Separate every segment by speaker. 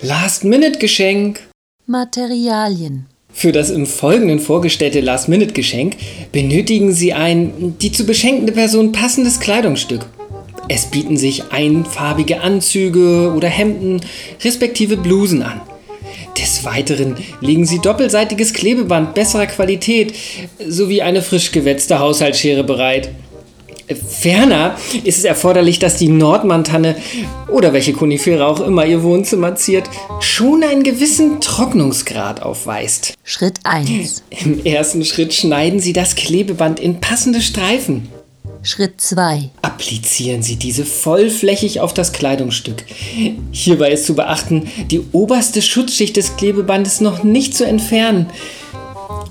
Speaker 1: Last-Minute-Geschenk.
Speaker 2: Materialien.
Speaker 1: Für das im Folgenden vorgestellte Last-Minute-Geschenk benötigen Sie ein die zu beschenkende Person passendes Kleidungsstück. Es bieten sich einfarbige Anzüge oder Hemden respektive Blusen an. Des Weiteren legen Sie doppelseitiges Klebeband besserer Qualität sowie eine frisch gewetzte Haushaltsschere bereit. Ferner ist es erforderlich, dass die Nordmantanne oder welche Konifere auch immer ihr Wohnzimmer ziert, schon einen gewissen Trocknungsgrad aufweist.
Speaker 2: Schritt 1.
Speaker 1: Im ersten Schritt schneiden Sie das Klebeband in passende Streifen.
Speaker 2: Schritt 2.
Speaker 1: Applizieren Sie diese vollflächig auf das Kleidungsstück. Hierbei ist zu beachten, die oberste Schutzschicht des Klebebandes noch nicht zu entfernen.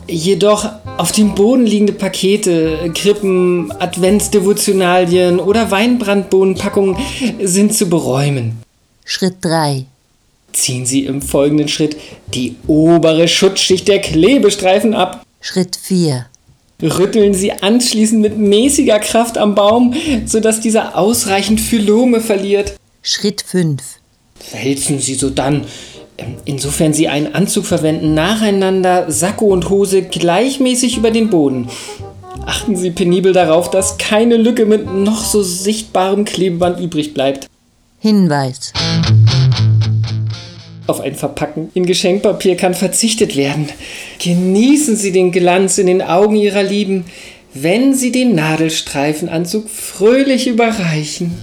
Speaker 1: Jedoch auf dem Boden liegende Pakete, Krippen, Adventsdevotionalien oder Weinbrandbohnenpackungen sind zu beräumen.
Speaker 2: Schritt 3.
Speaker 1: Ziehen Sie im folgenden Schritt die obere Schutzschicht der Klebestreifen ab.
Speaker 2: Schritt 4.
Speaker 1: Rütteln Sie anschließend mit mäßiger Kraft am Baum, sodass dieser ausreichend Phylome verliert.
Speaker 2: Schritt 5.
Speaker 1: Wälzen Sie sodann, ähm, insofern Sie einen Anzug verwenden, nacheinander Sakko und Hose gleichmäßig über den Boden. Achten Sie penibel darauf, dass keine Lücke mit noch so sichtbarem Klebeband übrig bleibt.
Speaker 2: Hinweis.
Speaker 1: Auf ein Verpacken in Geschenkpapier kann verzichtet werden. Genießen Sie den Glanz in den Augen Ihrer Lieben, wenn Sie den Nadelstreifenanzug fröhlich überreichen.